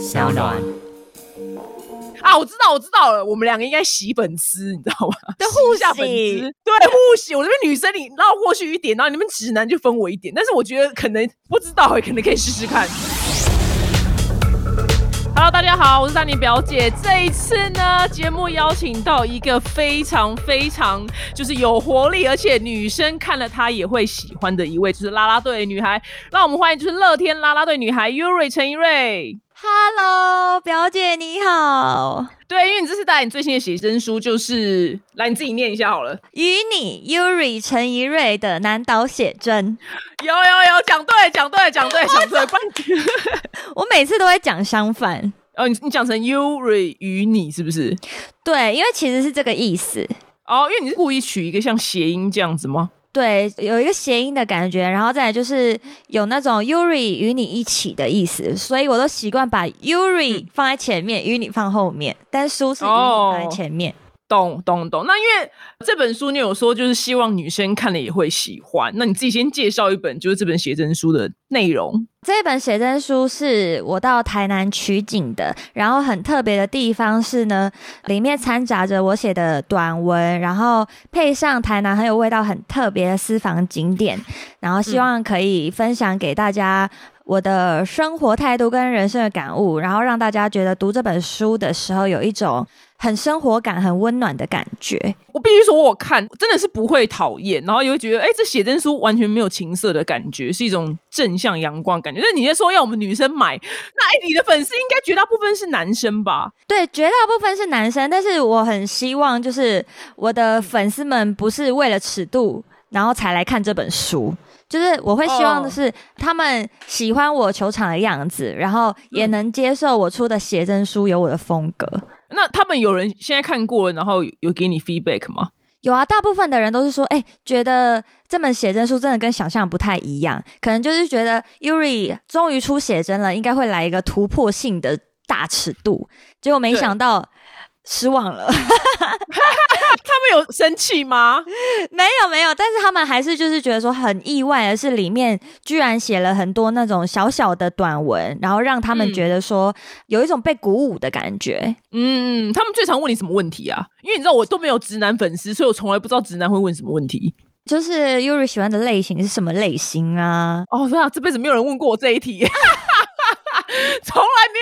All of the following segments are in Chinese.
小暖。啊，我知道，我知道了，我们两个应该洗粉丝，你知道吗？对互 洗一下粉洗丝，对，互洗。我这边女生你绕过去一点，然后你们直男就分我一点，但是我觉得可能不知道，可能可以试试看。Hello，大家好，我是丹妮表姐。这一次呢，节目邀请到一个非常非常就是有活力，而且女生看了她也会喜欢的一位，就是啦啦队女孩。让我们欢迎就是乐天啦啦队女孩 Yuri 陈怡瑞。Hello，表姐你好，对，因为你这次带你最新的写真书，就是来你自己念一下好了。与你 Yuri 陈怡瑞的南岛写真，有有有，讲对，讲对，讲对，讲对，不然你我每次都会讲相反。哦，你你讲成 Yuri 与你是不是？对，因为其实是这个意思。哦，因为你是故意取一个像谐音这样子吗？对，有一个谐音的感觉，然后再来就是有那种 Yuri 与你一起的意思，所以我都习惯把 Yuri 放在前面，与你放后面，但书是与你哦放在前面。懂懂懂。那因为这本书你有说，就是希望女生看了也会喜欢。那你自己先介绍一本，就是这本写真书的内容。这本写真书是我到台南取景的，然后很特别的地方是呢，里面掺杂着我写的短文，然后配上台南很有味道、很特别的私房景点，然后希望可以分享给大家我的生活态度跟人生的感悟，然后让大家觉得读这本书的时候有一种很生活感、很温暖的感觉。我必须说，我看真的是不会讨厌，然后也会觉得，哎、这写真书完全没有情色的感觉，是一种正向阳光感觉。那你在说要我们女生买，那哎、你的粉丝应该绝大部分是男生吧？对，绝大部分是男生，但是我很希望就是我的粉丝们不是为了尺度，然后才来看这本书。就是我会希望的是，他们喜欢我球场的样子，然后也能接受我出的写真书有我的风格。那他们有人现在看过了，然后有给你 feedback 吗？有啊，大部分的人都是说，哎、觉得这本写真书真的跟想象不太一样，可能就是觉得 Yuri 终于出写真了，应该会来一个突破性的大尺度，结果没想到失望了。他们有生气吗？没有没有，但是他们还是就是觉得说很意外的是，里面居然写了很多那种小小的短文，然后让他们嗯觉得说有一种被鼓舞的感觉。嗯，他们最常问你什么问题啊？因为你知道我都没有直男粉丝，所以我从来不知道直男会问什么问题。就是 Yuri 喜欢的类型是什么类型啊？哦，对啊，这辈子没有人问过我这一题，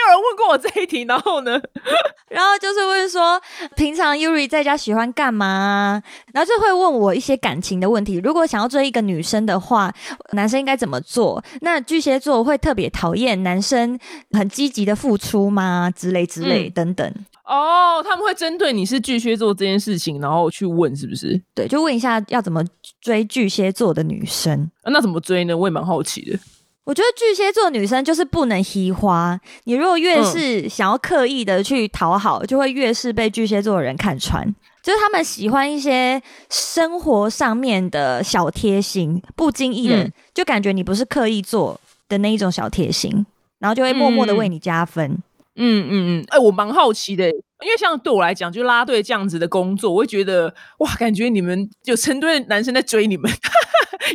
有人问过我这一题。然后呢？然后就是问说，平常 Yuri 在家喜欢干嘛啊？然后就会问我一些感情的问题。如果想要追一个女生的话，男生应该怎么做？那巨蟹座会特别讨厌男生很积极的付出吗？之类之类嗯等等。哦，他们会针对你是巨蟹座这件事情，然后去问是不是？对，就问一下要怎么追巨蟹座的女生。啊、那怎么追呢？我也蛮好奇的。我觉得巨蟹座女生就是不能嘻花，你如果越嗯。是想要刻意的去讨好，就会越是被巨蟹座的人看穿。就是他们喜欢一些生活上面的小贴心，不经意的、嗯。就感觉你不是刻意做的那一种小贴心，然后就会默默的为你加分。嗯嗯嗯，哎、我蛮好奇的，因为像对我来讲，就拉队这样子的工作，我会觉得哇，感觉你们有成堆的男生在追你们，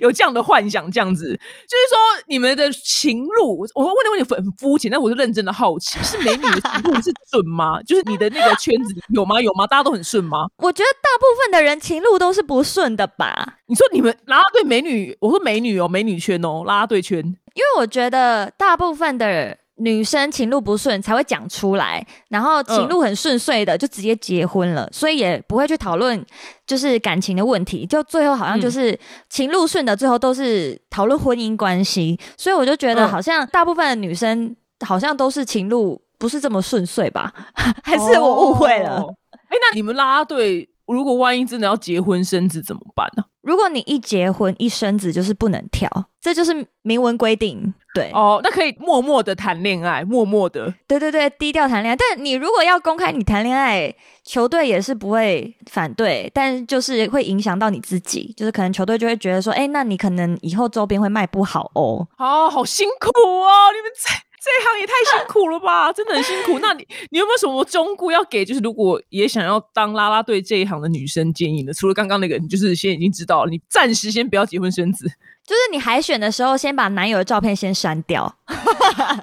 有这样的幻想，这样子，就是说你们的情路，我问的问题很肤浅，但我是认真的好奇，是美女的情路是准吗？就是你的那个圈子有吗？有吗？大家都很顺吗？我觉得大部分的人情路都是不顺的吧，你说你们拉拉队美女，我说美女哦，美女圈哦，拉拉队圈，因为我觉得大部分的女生情路不顺才会讲出来，然后情路很顺遂的就直接结婚了，所以也不会去讨论就是感情的问题，就最后好像就是情路顺的，最后都是讨论婚姻关系，所以我就觉得嗯好像大部分的女生好像都是情路不是这么顺遂吧？还是我误会了？哦？哎、那你们拉拉队如果万一真的要结婚生子怎么办呢、如果你一结婚一生子就是不能跳，这就是明文规定。对，哦，那可以默默的谈恋爱，默默的。对对对，低调谈恋爱。但你如果要公开你谈恋爱，球队也是不会反对，但就是会影响到你自己，就是可能球队就会觉得说，哎，那你可能以后周边会卖不好哦。哦，好辛苦哦！你们这这一行也太辛苦了吧，真的很辛苦。那你你有没有什么忠告要给？就是如果也想要当啦啦队这一行的女生建议呢？除了刚刚那个，你就是现在已经知道了，你暂时先不要结婚生子。就是你海选的时候，先把男友的照片先删掉。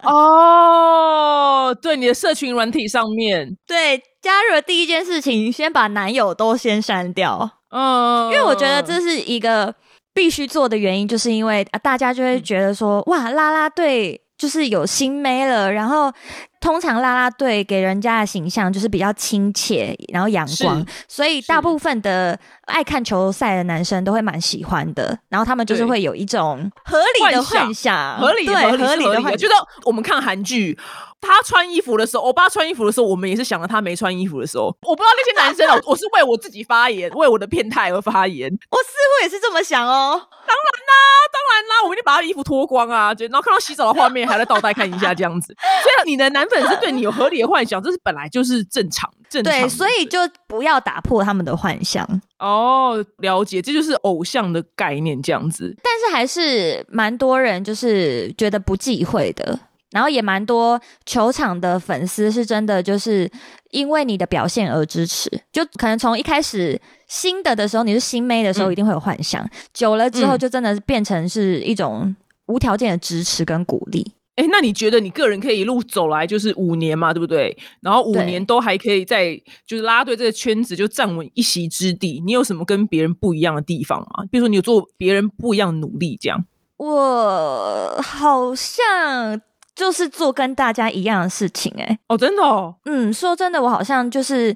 哦，对，你的社群软体上面，对，加入的第一件事情，先把男友都先删掉。嗯，因为我觉得这是一个必须做的原因，就是因为大家就会觉得说，哇，啦啦队就是有新妹了，然后。通常啦啦队给人家的形象就是比较亲切，然后阳光，所以大部分的爱看球赛的男生都会蛮喜欢的。然后他们就是会有一种合理的幻想，合理对合理的幻想。觉得我们看韩剧，他穿衣服的时候，欧巴穿衣服的时候，我们也是想着他没穿衣服的时候。我不知道那些男生哦，我是为我自己发言，为我的变态而发言。我似乎也是这么想哦。当然啦，当然啦，我一定把他衣服脱光啊，就然后看到洗澡的画面，还在倒带看一下这样子。所以你的男。粉丝对你有合理的幻想，这是本来就是正常，正常。对，所以就不要打破他们的幻想。哦，了解，这就是偶像的概念，这样子。但是还是蛮多人就是觉得不忌讳的，然后也蛮多球场的粉丝是真的就是因为你的表现而支持。就可能从一开始新的的时候，你是新妹的时候，一定会有幻想，久了之后就真的是变成是一种无条件的支持跟鼓励。哎，那你觉得你个人可以一路走来就是五年嘛，对不对？然后五年都还可以在就是拉队这个圈子就站稳一席之地，你有什么跟别人不一样的地方吗？比如说你有做别人不一样的努力，这样？我好像就是做跟大家一样的事情，哎，哦，真的，哦，嗯，说真的，我好像就是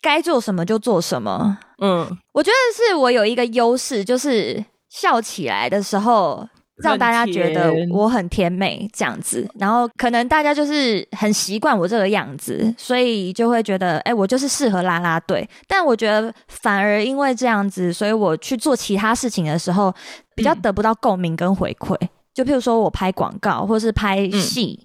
该做什么就做什么，嗯，我觉得是我有一个优势，就是笑起来的时候。让大家觉得我很甜美这样子，然后可能大家就是很习惯我这个样子，所以就会觉得，哎，我就是适合拉拉队。但我觉得反而因为这样子，所以我去做其他事情的时候，比较得不到共鸣跟回馈。就譬如说我拍广告或是拍戏，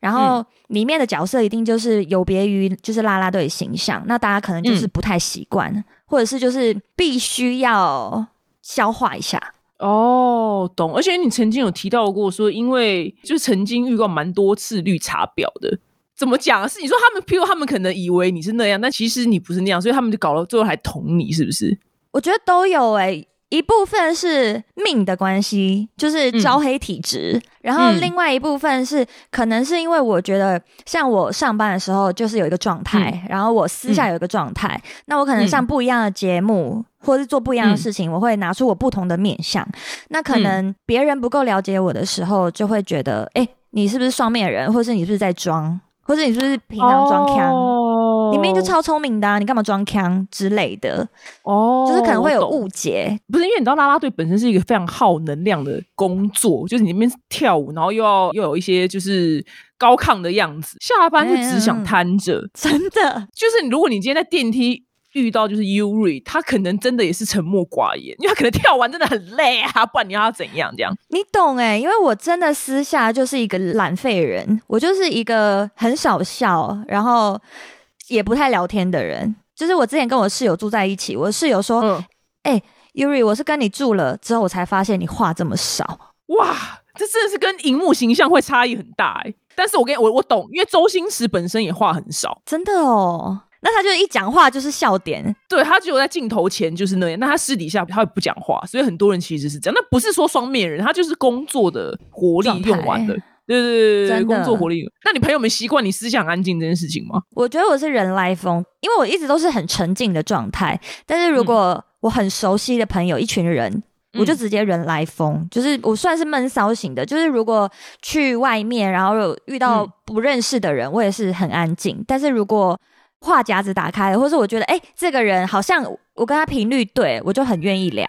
然后里面的角色一定就是有别于就是拉拉队形象，那大家可能就是不太习惯，或者是就是必须要消化一下。哦，懂。而且你曾经有提到过说，因为就曾经遇过蛮多次绿茶婊的，怎么讲？是你说他们，譬如他们可能以为你是那样，但其实你不是那样，所以他们就搞了，最后还捅你，是不是？我觉得都有诶。一部分是命的关系，就是招黑体质，然后另外一部分是可能是因为我觉得，像我上班的时候就是有一个状态，然后我私下有一个状态，那我可能上不一样的节目，或是做不一样的事情，我会拿出我不同的面相。那可能别人不够了解我的时候，就会觉得，哎，你是不是双面人，或是你是不是在装，或是你是不是平常装腔？你明明就超聪明的，你干嘛装腔之类的？哦，就是可能会有误解。不是因为你知道，拉拉队本身是一个非常耗能量的工作，就是你那边跳舞，然后又要又有一些就是高亢的样子，下班就只想瘫着。真的，就是如果你今天在电梯。遇到就是 Uri，他可能真的也是沉默寡言，因为他可能跳完真的很累啊，不然你要他怎样这样？你懂哎，因为我真的私下就是一个懒废人，我就是一个很少笑，然后也不太聊天的人。就是我之前跟我室友住在一起，我室友说：“哎，Uri，我是跟你住了之后，我才发现你话这么少。”哇，这真的是跟荧幕形象会差异很大哎。但是我跟我我懂，因为周星驰本身也话很少，真的哦。那他就一讲话就是笑点，对他只有在镜头前就是那样，那他私底下他也不讲话，所以很多人其实是这样。那不是说双面人，他就是工作的活力用完了，对对对，工作活力。那你朋友们习惯你思想安静这件事情吗？我觉得我是人来疯，因为我一直都是很沉静的状态。但是如果我很熟悉的朋友一群人，我就直接人来疯，就是我算是闷骚型的。就是如果去外面，然后有遇到不认识的人，我也是很安静。但是如果话匣子打开了，或是我觉得，哎，这个人好像我跟他频率对，我就很愿意聊。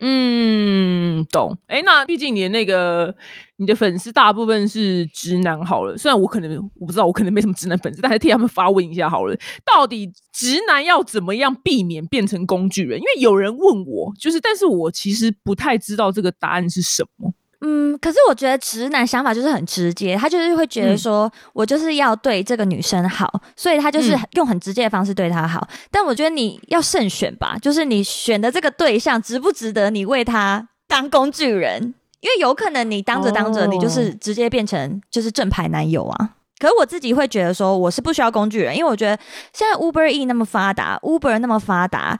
嗯，懂。哎，那毕竟你的那个你的粉丝大部分是直男，好了。虽然我可能我不知道，我可能没什么直男粉丝，但是替他们发问一下好了。到底直男要怎么样避免变成工具人？因为有人问我，就是，但是我其实不太知道这个答案是什么。嗯，可是我觉得直男想法就是很直接，他就是会觉得说，我就是要对这个女生好，所以他就是用很直接的方式对她好。但我觉得你要慎选吧，就是你选的这个对象值不值得你为他当工具人？因为有可能你当着当着，你就是直接变成就是正牌男友啊。可是我自己会觉得说，我是不需要工具人，因为我觉得现在 Uber E 那么发达，Uber 那么发达，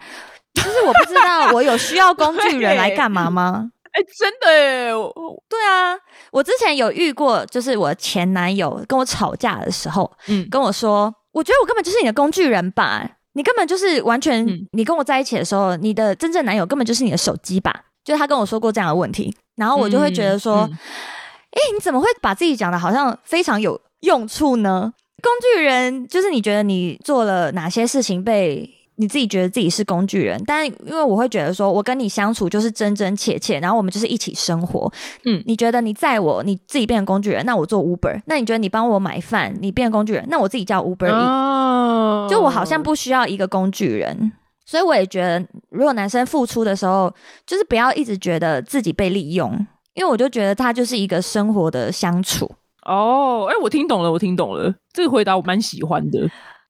就是我不知道我有需要工具人来干嘛吗？哎，真的哎，对啊，我之前有遇过，就是我前男友跟我吵架的时候，嗯，跟我说，我觉得我根本就是你的工具人吧，你根本就是完全，你跟我在一起的时候，你的真正男友根本就是你的手机吧，就他跟我说过这样的问题，然后我就会觉得说，哎，你怎么会把自己讲的好像非常有用处呢？工具人就是你觉得你做了哪些事情被你自己觉得自己是工具人，但因为我会觉得说我跟你相处就是真真切切，然后我们就是一起生活。嗯，你觉得你在我，你自己变成工具人，那我做 Uber；那你觉得你帮我买饭，你变工具人，那我自己叫 Uber。哦，就我好像不需要一个工具人，所以我也觉得，如果男生付出的时候，就是不要一直觉得自己被利用，因为我就觉得他就是一个生活的相处。哦，哎，我听懂了，我听懂了，这个回答我蛮喜欢的，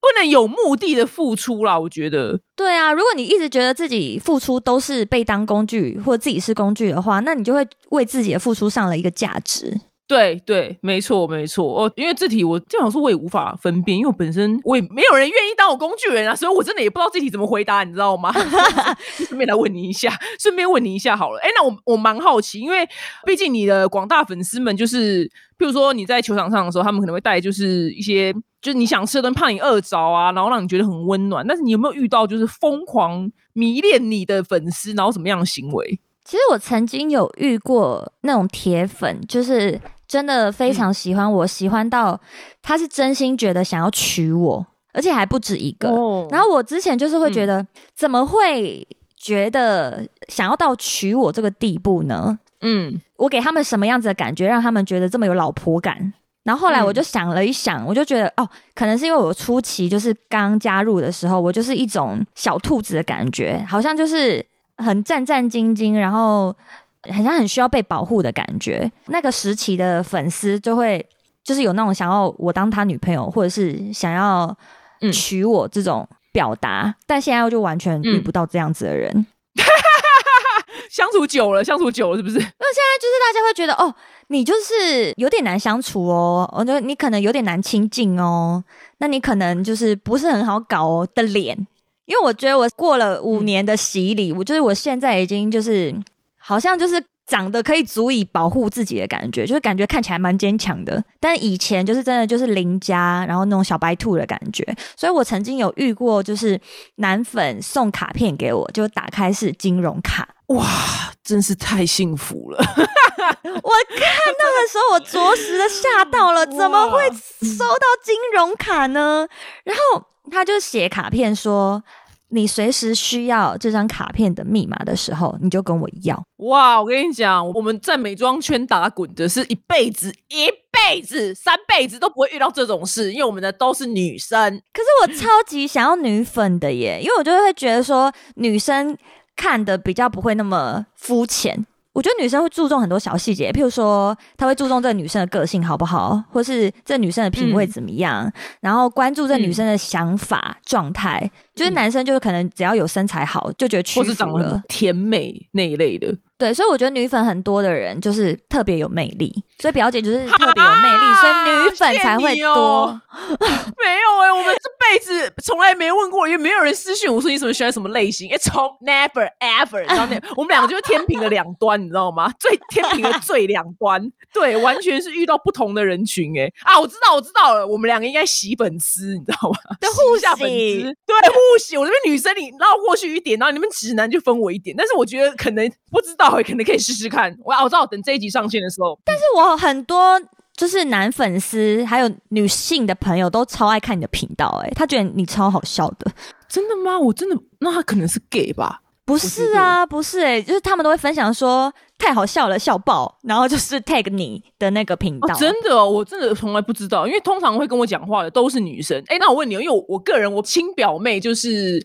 不能有目的的付出啦，我觉得。对啊，如果你一直觉得自己付出都是被当工具，或自己是工具的话，那你就会为自己的付出上了一个价值。对对，没错没错哦，因为这题我这样说我也无法分辨，因为我本身我也没有人愿意当我工具人啊，所以我真的也不知道这题怎么回答，你知道吗？顺便来问你一下，顺便问你一下好了。哎，那我我蛮好奇，因为毕竟你的广大粉丝们就是，譬如说你在球场上的时候，他们可能会带就是一些就是你想吃的东西，怕你饿着啊，然后让你觉得很温暖。但是你有没有遇到就是疯狂迷恋你的粉丝，然后什么样的行为？其实我曾经有遇过那种铁粉，就是。真的非常喜欢我，喜欢到他是真心觉得想要娶我，而且还不止一个。然后我之前就是会觉得，怎么会觉得想要到娶我这个地步呢？嗯，我给他们什么样子的感觉，让他们觉得这么有老婆感？然后后来我就想了一想，我就觉得哦，可能是因为我初期就是刚加入的时候，我就是一种小兔子的感觉，好像就是很战战兢兢，然后。好像很需要被保护的感觉，那个时期的粉丝就会就是有那种想要我当他女朋友，或者是想要娶我这种表达，但现在我就完全遇不到这样子的人。相处久了，相处久了是不是？那现在就是大家会觉得哦，你就是有点难相处哦，我觉得你可能有点难亲近哦，那你可能就是不是很好搞哦的脸，因为我觉得我过了五年的洗礼，我就是我现在已经就是。好像就是长得可以足以保护自己的感觉，就是感觉看起来蛮坚强的。但以前就是真的就是邻家，然后那种小白兔的感觉。所以我曾经有遇过，就是男粉送卡片给我，就打开是金融卡，哇，真是太幸福了！我看到的时候，我着实的吓到了，怎么会收到金融卡呢？然后他就写卡片说。你随时需要这张卡片的密码的时候，你就跟我要。哇，我跟你讲，我们在美妆圈打滚的是一辈子、一辈子、三辈子都不会遇到这种事，因为我们的都是女生。可是我超级想要女粉的耶，因为我就会觉得说，女生看的比较不会那么肤浅。我觉得女生会注重很多小细节，譬如说，她会注重这个女生的个性好不好，或是这女生的品味怎么样，然后关注这女生的想法状态。就是男生就是可能只要有身材好，就觉得屈服了，甜美那一类的。对，所以我觉得女粉很多的人就是特别有魅力，所以表姐就是特别有魅力，所以女粉才会多。没有哎，我们这辈子从来没问过，也没有人私信我说你什么喜欢什么类型，哎，从 never ever，然后那 我们两个就是天平的两端，你知道吗？最天平的最两端，对，完全是遇到不同的人群。哎，啊，我知道，我知道了，我们两个应该洗粉丝，你知道吗？对，互下粉丝，对，互洗。我这边女生你绕过去一点，然后你们直男就分我一点，但是我觉得可能不知道。可能可以试试看，我我知道等这一集上线的时候。但是我很多就是男粉丝还有女性的朋友都超爱看你的频道，哎，他觉得你超好笑的，真的吗？我真的，那他可能是 gay 吧？不是啊，不是哎，就是他们都会分享说太好笑了，笑爆，然后就是 tag 你的那个频道。真的，我真的从来不知道，因为通常会跟我讲话的都是女生。哎，那我问你，因为我我个人，我亲表妹就是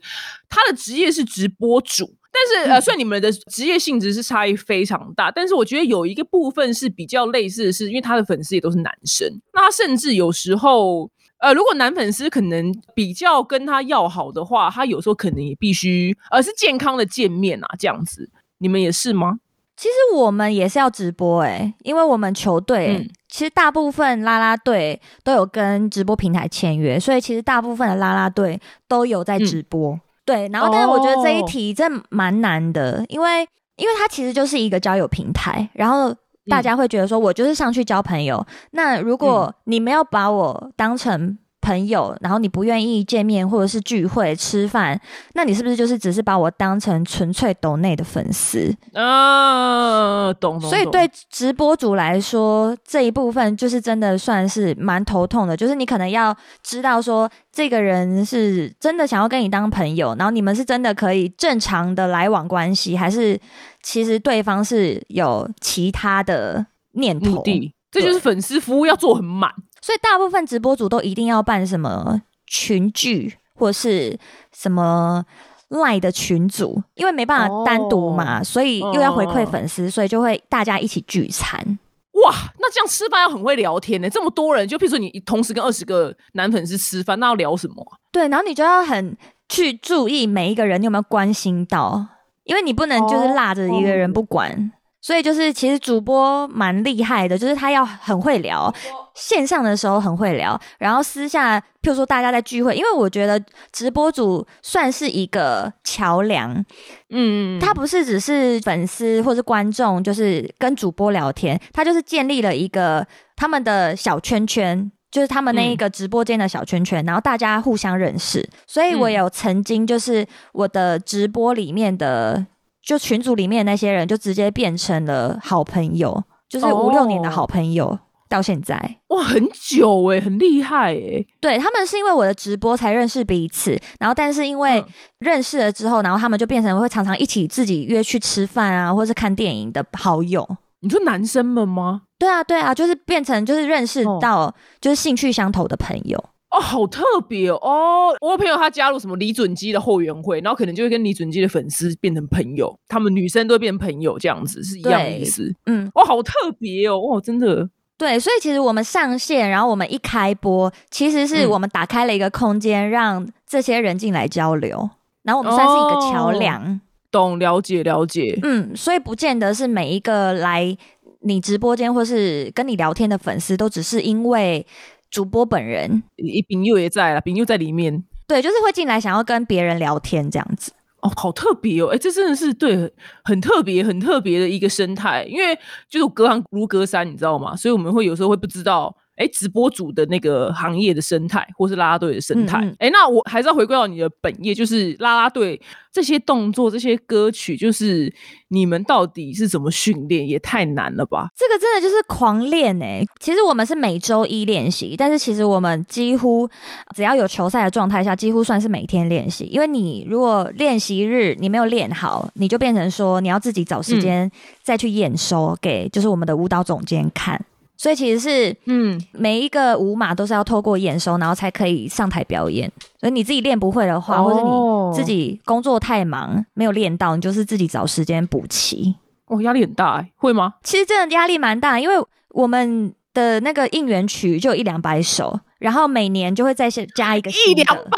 她的职业是直播主。但是呃，虽然你们的职业性质是差异非常大，但是我觉得有一个部分是比较类似的是，因为她的粉丝也都是男生，那他甚至有时候呃，如果男粉丝可能比较跟他要好的话，他有时候可能也必须呃是健康的见面啊，这样子，你们也是吗？其实我们也是要直播哎，因为我们球队其实大部分啦啦队都有跟直播平台签约，所以其实大部分的啦啦队都有在直播。对，然后但是我觉得这一题真蛮难的，因为因为它其实就是一个交友平台，然后大家会觉得说，我就是上去交朋友。那如果你没有把我当成朋友，然后你不愿意见面或者是聚会吃饭，那你是不是就是只是把我当成纯粹抖内的粉丝？啊，懂懂。所以对直播主来说，这一部分就是真的算是蛮头痛的，就是你可能要知道说，这个人是真的想要跟你当朋友，然后你们是真的可以正常的来往关系，还是其实对方是有其他的念头？这就是粉丝服务要做很满。所以大部分直播主都一定要办什么群聚或是什么赖的群组，因为没办法单独嘛，所以又要回馈粉丝，所以就会大家一起聚餐。哇，那这样吃饭要很会聊天呢？这么多人，就譬如说你同时跟二十个男粉丝吃饭，那要聊什么？对，然后你就要很去注意每一个人你有没有关心到，因为你不能就是落着一个人不管。所以就是，其实主播蛮厉害的，就是他要很会聊，线上的时候很会聊，然后私下，譬如说大家在聚会，因为我觉得直播主算是一个桥梁，嗯，他不是只是粉丝或是观众，就是跟主播聊天，他就是建立了一个他们的小圈圈，就是他们那一个直播间的小圈圈，然后大家互相认识，所以我有曾经就是我的直播里面的。就群组里面那些人，就直接变成了好朋友，就是五六年的好朋友，到现在哇，很久哎，很厉害哎。对他们是因为我的直播才认识彼此，然后但是因为认识了之后，然后他们就变成会常常一起自己约去吃饭啊，或是看电影的好友。你说男生们吗？对啊，对啊，就是变成就是认识到就是兴趣相投的朋友。哦，好特别哦！我朋友他加入什么李准基的后援会，然后可能就会跟李准基的粉丝变成朋友，他们女生都会变朋友，这样子是一样的意思。嗯，哇，好特别哦！哇，真的。对，所以其实我们上线，然后我们一开播，其实是我们打开了一个空间，让这些人进来交流，然后我们算是一个桥梁。懂，了解，了解。嗯，所以不见得是每一个来你直播间或是跟你聊天的粉丝，都只是因为。主播本人，丙佑也在了，丙佑在里面，对，就是会进来想要跟别人聊天这样子。哦，好特别哦，哎，这真的是对，很特别、很特别的一个生态，因为就是隔行如隔山，你知道吗？所以我们会有时候会不知道。哎，直播主的那个行业的生态，或是拉拉队的生态。哎，那我还是要回归到你的本业，就是拉拉队这些动作、这些歌曲，就是你们到底是怎么训练？也太难了吧！这个真的就是狂练哎。其实我们是每周一练习，但是其实我们几乎只要有球赛的状态下，几乎算是每天练习。因为你如果练习日你没有练好，你就变成说你要自己找时间再去验收给就是我们的舞蹈总监看。所以其实是，嗯，每一个舞码都是要透过验收，然后才可以上台表演。所以你自己练不会的话，或者你自己工作太忙没有练到，你就是自己找时间补齐。哦，压力很大，会吗？其实真的压力蛮大，因为我们的那个应援曲就有一两百首，然后每年就会再加一个一两百。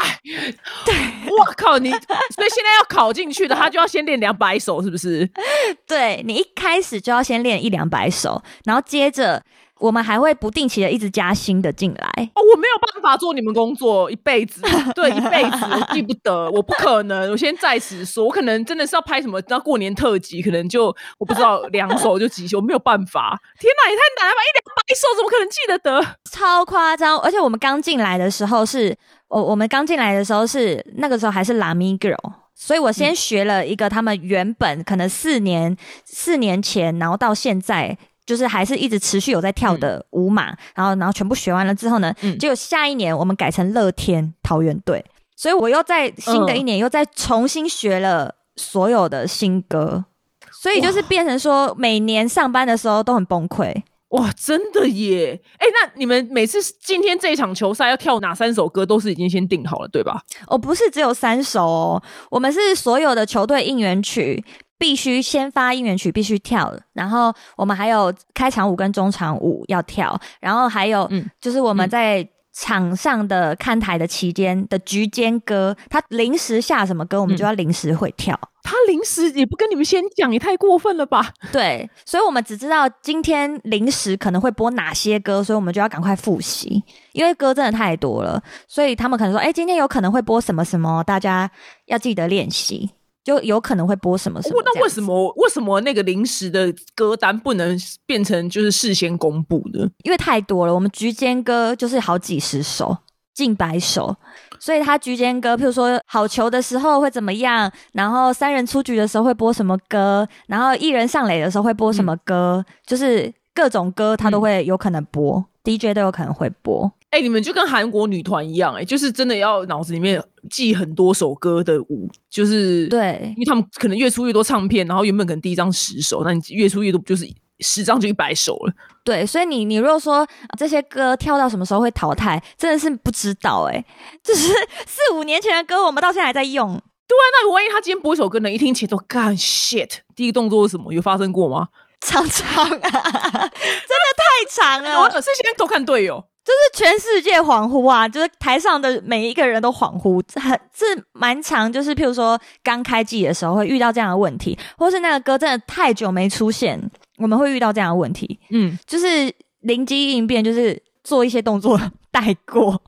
对，我靠你！所以现在要考进去的，他就要先练两百首，是不是？对你一开始就要先练一两百首，然后接着。我们还会不定期的一直加新的进来哦，我没有办法做你们工作一辈子，对，一辈子我记不得，我不可能。我先在此说，我可能真的是要拍什么，到过年特辑，可能就我不知道两首就几首，我没有办法。天哪，也太难了吧！一两百首怎么可能记得得？超夸张！而且我们刚进来的时候是，我我们刚进来的时候是那个时候还是拉米 girl，所以我先学了一个他们原本可能四年四年前，然后到现在。就是还是一直持续有在跳的舞马，然后然后全部学完了之后呢，结果下一年我们改成乐天桃园队，所以我又在新的一年又再重新学了所有的新歌，所以就是变成说每年上班的时候都很崩溃。哇，真的耶！哎，那你们每次今天这一场球赛要跳哪三首歌，都是已经先定好了，对吧？哦，不是只有三首哦，我们是所有的球队应援曲。必须先发应援曲，必须跳。然后我们还有开场舞跟中场舞要跳。然后还有，嗯，就是我们在场上的看台的期间的局间歌，他临时下什么歌，我们就要临时会跳。他临时也不跟你们先讲，也太过分了吧？对，所以我们只知道今天临时可能会播哪些歌，所以我们就要赶快复习，因为歌真的太多了。所以他们可能说，哎，今天有可能会播什么什么，大家要记得练习。就有可能会播什么什么。那为什么为什么那个临时的歌单不能变成就是事先公布的？因为太多了，我们局间歌就是好几十首。近百首，所以他局间歌，譬如说好球的时候会怎么样，然后三人出局的时候会播什么歌，然后一人上垒的时候会播什么歌，就是各种歌他都会有可能播，DJ 都有可能会播。哎，你们就跟韩国女团一样，哎，就是真的要脑子里面记很多首歌的舞，就是对，因为他们可能越出越多唱片，然后原本可能第一张十首，那你越出越多就是。十张就一百首了，对，所以你你如果说这些歌跳到什么时候会淘汰，真的是不知道哎，就是 四五年前的歌，我们到现在还在用。对啊，那万一他今天播一首歌呢，一听起都干 shit，第一个动作是什么？有发生过吗？唱唱啊，真的太长了。我是现在都看队友，就是全世界恍惚啊，就是台上的每一个人都恍惚，很是蛮长。就是譬如说刚开季的时候会遇到这样的问题，或是那个歌真的太久没出现。我们会遇到这样的问题，嗯，就是灵机应变，就是做一些动作带过。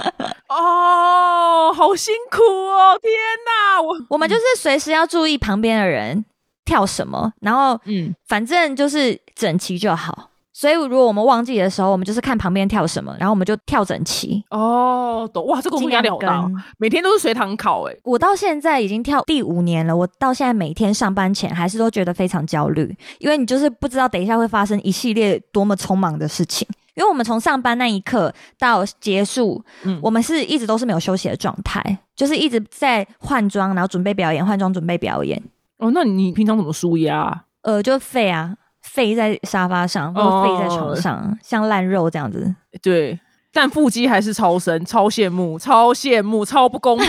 哦，好辛苦哦！天哪，我我们就是随时要注意旁边的人跳什么，然后嗯，反正就是整齐就好。所以，如果我们忘记的时候，我们就是看旁边跳什么，然后我们就跳整齐。哦，懂哇，这个压力好大，每天都是随堂考哎。我到现在已经跳第五年了，我到现在每天上班前还是都觉得非常焦虑，因为你就是不知道等一下会发生一系列多么匆忙的事情。因为我们从上班那一刻到结束，嗯，我们是一直都是没有休息的状态，就是一直在换装，然后准备表演，换装准备表演。哦，那你平常怎么舒压？呃，就废啊。废在沙发上，或废在床上，像烂肉这样子。对，但腹肌还是超深，超羡慕，超羡慕，超不公平，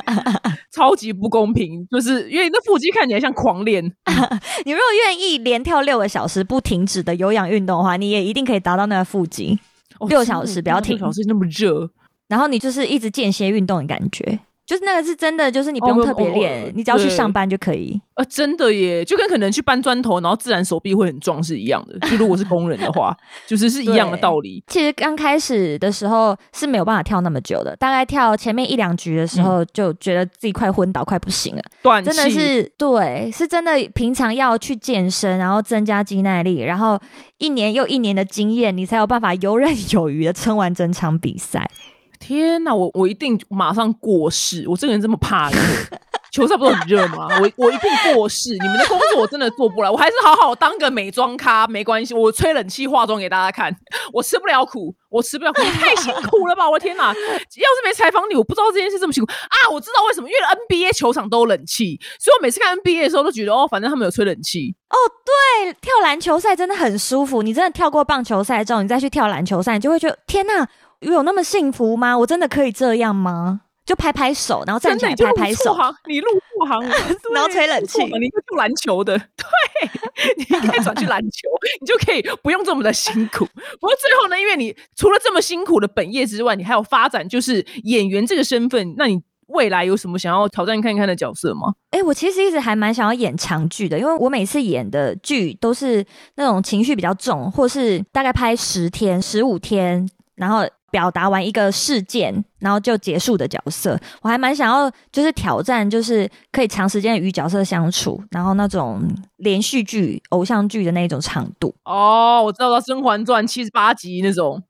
超级不公平。就是因为那腹肌看起来像狂练。你如果愿意连跳六个小时不停止的有氧运动的话，你也一定可以达到那个腹肌。六小时不要停，六小时那么热，然后你就是一直间歇运动的感觉。就是那个是真的，就是你不用特别练，你只要去上班就可以。呃，真的耶，就跟可能去搬砖头，然后自然手臂会很壮是一样的。就如果是工人的话，就是是一样的道理。其实刚开始的时候是没有办法跳那么久的，大概跳前面一两局的时候，就觉得自己快昏倒，快不行了。断真的是对，是真的。平常要去健身，然后增加肌耐力，然后一年又一年的经验，你才有办法游刃有余的撑完整场比赛。天哪，我我一定马上过世！我这个人这么怕热，球赛不是很热吗？我我一定过世！你们的工作我真的做不来，我还是好好当个美妆咖没关系，我吹冷气化妆给大家看。我吃不了苦，我吃不了苦，太辛苦了吧！我的天哪，要是没采访你，我不知道这件事这么辛苦啊！我知道为什么，因为 NBA 球场都有冷气，所以我每次看 NBA 的时候都觉得哦，反正他们有吹冷气。哦，对，跳篮球赛真的很舒服。你真的跳过棒球赛之后，你再去跳篮球赛，你就会觉得天哪！有那么幸福吗？我真的可以这样吗？就拍拍手，然后站起来拍拍手。你入错行，然后吹冷气。你是做篮球的，对，你可以转去篮球，你就可以不用这么的辛苦。不过最后呢，因为你除了这么辛苦的本业之外，你还有发展就是演员这个身份。那你未来有什么想要挑战看看的角色吗？哎，我其实一直还蛮想要演长剧的，因为我每次演的剧都是那种情绪比较重，或是大概拍十天、十五天，然后。表达完一个事件，然后就结束的角色，我还蛮想要，就是挑战，就是可以长时间与角色相处，然后那种连续剧、偶像剧的那种长度。哦，我知道了《甄嬛传》七十八集那种。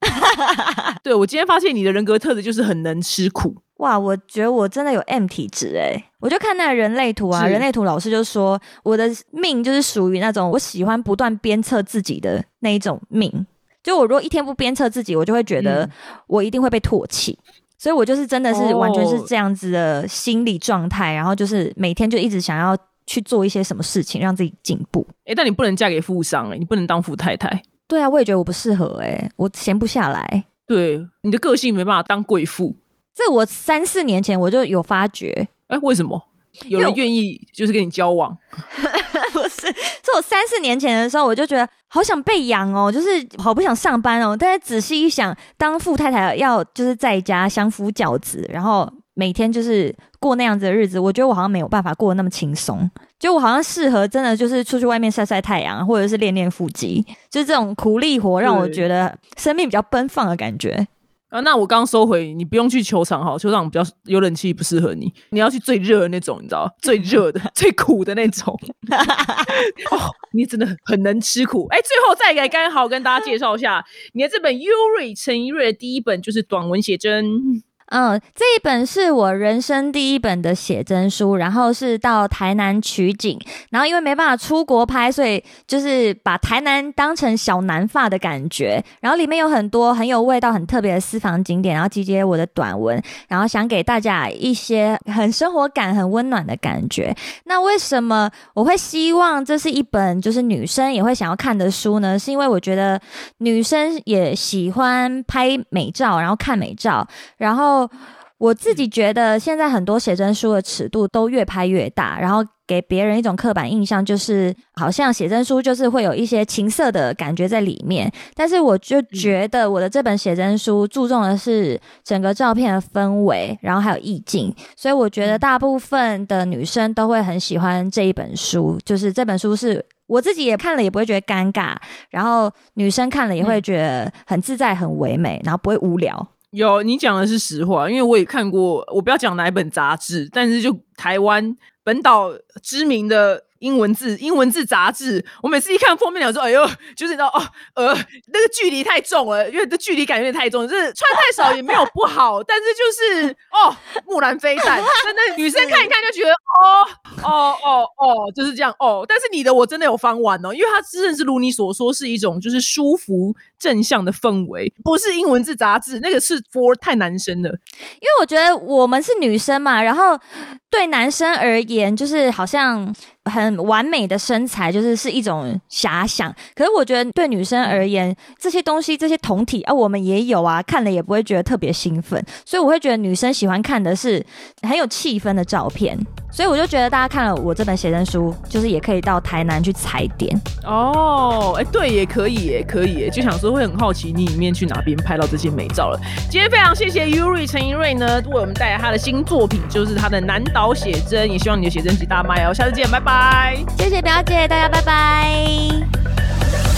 对，我今天发现你的人格特质就是很能吃苦。哇，我觉得我真的有 M 体质哎！我就看那个人类图啊，人类图老师就说我的命就是属于那种我喜欢不断鞭策自己的那一种命。就我如果一天不鞭策自己，我就会觉得我一定会被唾弃，所以我就是真的是完全是这样子的心理状态，然后就是每天就一直想要去做一些什么事情让自己进步。哎，但你不能嫁给富商哎，你不能当富太太。对啊，我也觉得我不适合哎，我闲不下来。对，你的个性没办法当贵妇。这我三四年前我就有发觉。哎，为什么？有人愿意就是跟你交往？不是，是我三四年前的时候，我就觉得好想被养哦，就是好不想上班哦。但是仔细一想，当富太太要就是在家相夫教子，然后每天就是过那样子的日子，我觉得我好像没有办法过得那么轻松。就我好像适合真的就是出去外面晒晒太阳，或者是练练腹肌，就是这种苦力活，让我觉得生命比较奔放的感觉。啊，那我刚刚收回，你不用去球场哈，球场比较有冷气，不适合你。你要去最热的那种，你知道，最热的、最苦的那种。哦，你真的很能吃苦。哎，最后再来刚好跟大家介绍一下，你的这本 Yuri 陈一瑞的第一本就是短文写真。嗯，这一本是我人生第一本的写真书，然后是到台南取景，然后因为没办法出国拍，所以就是把台南当成小南发的感觉，然后里面有很多很有味道、很特别的私房景点，然后集结我的短文，然后想给大家一些很生活感、很温暖的感觉。那为什么我会希望这是一本就是女生也会想要看的书呢？是因为我觉得女生也喜欢拍美照，然后看美照，然后。我自己觉得，现在很多写真书的尺度都越拍越大，然后给别人一种刻板印象，就是好像写真书就是会有一些情色的感觉在里面。但是我就觉得，我的这本写真书注重的是整个照片的氛围，然后还有意境，所以我觉得大部分的女生都会很喜欢这一本书。就是这本书是我自己也看了也不会觉得尴尬，然后女生看了也会觉得很自在、很唯美，然后不会无聊。有，你讲的是实话，因为我也看过，我不要讲哪一本杂志，但是就台湾本岛知名的。英文字，英文字杂志，我每次一看封面，我说：“哎呦，就是你知道哦，呃，那个距离太重了，因为这距离感有点太重，就是穿太少也没有不好，但是就是哦，木兰飞弹，那那女生看一看就觉得哦哦哦哦，就是这样哦。但是你的我真的有翻完哦，因为它真的是如你所说，是一种就是舒服正向的氛围，不是英文字杂志，那个是 for 太男生了，因为我觉得我们是女生嘛，然后对男生而言，就是好像。很完美的身材就是是一种遐想，可是我觉得对女生而言，这些东西这些同体啊，我们也有啊，看了也不会觉得特别兴奋，所以我会觉得女生喜欢看的是很有气氛的照片，所以我就觉得大家看了我这本写真书，就是也可以到台南去踩点哦，哎，对，也可以，也可以，就想说会很好奇你里面去哪边拍到这些美照了。今天非常谢谢 Yuri 陈怡瑞呢，为我们带来他的新作品，就是他的南岛写真，也希望你的写真集大卖哦，下次见，拜拜。谢谢表姐，大家拜拜。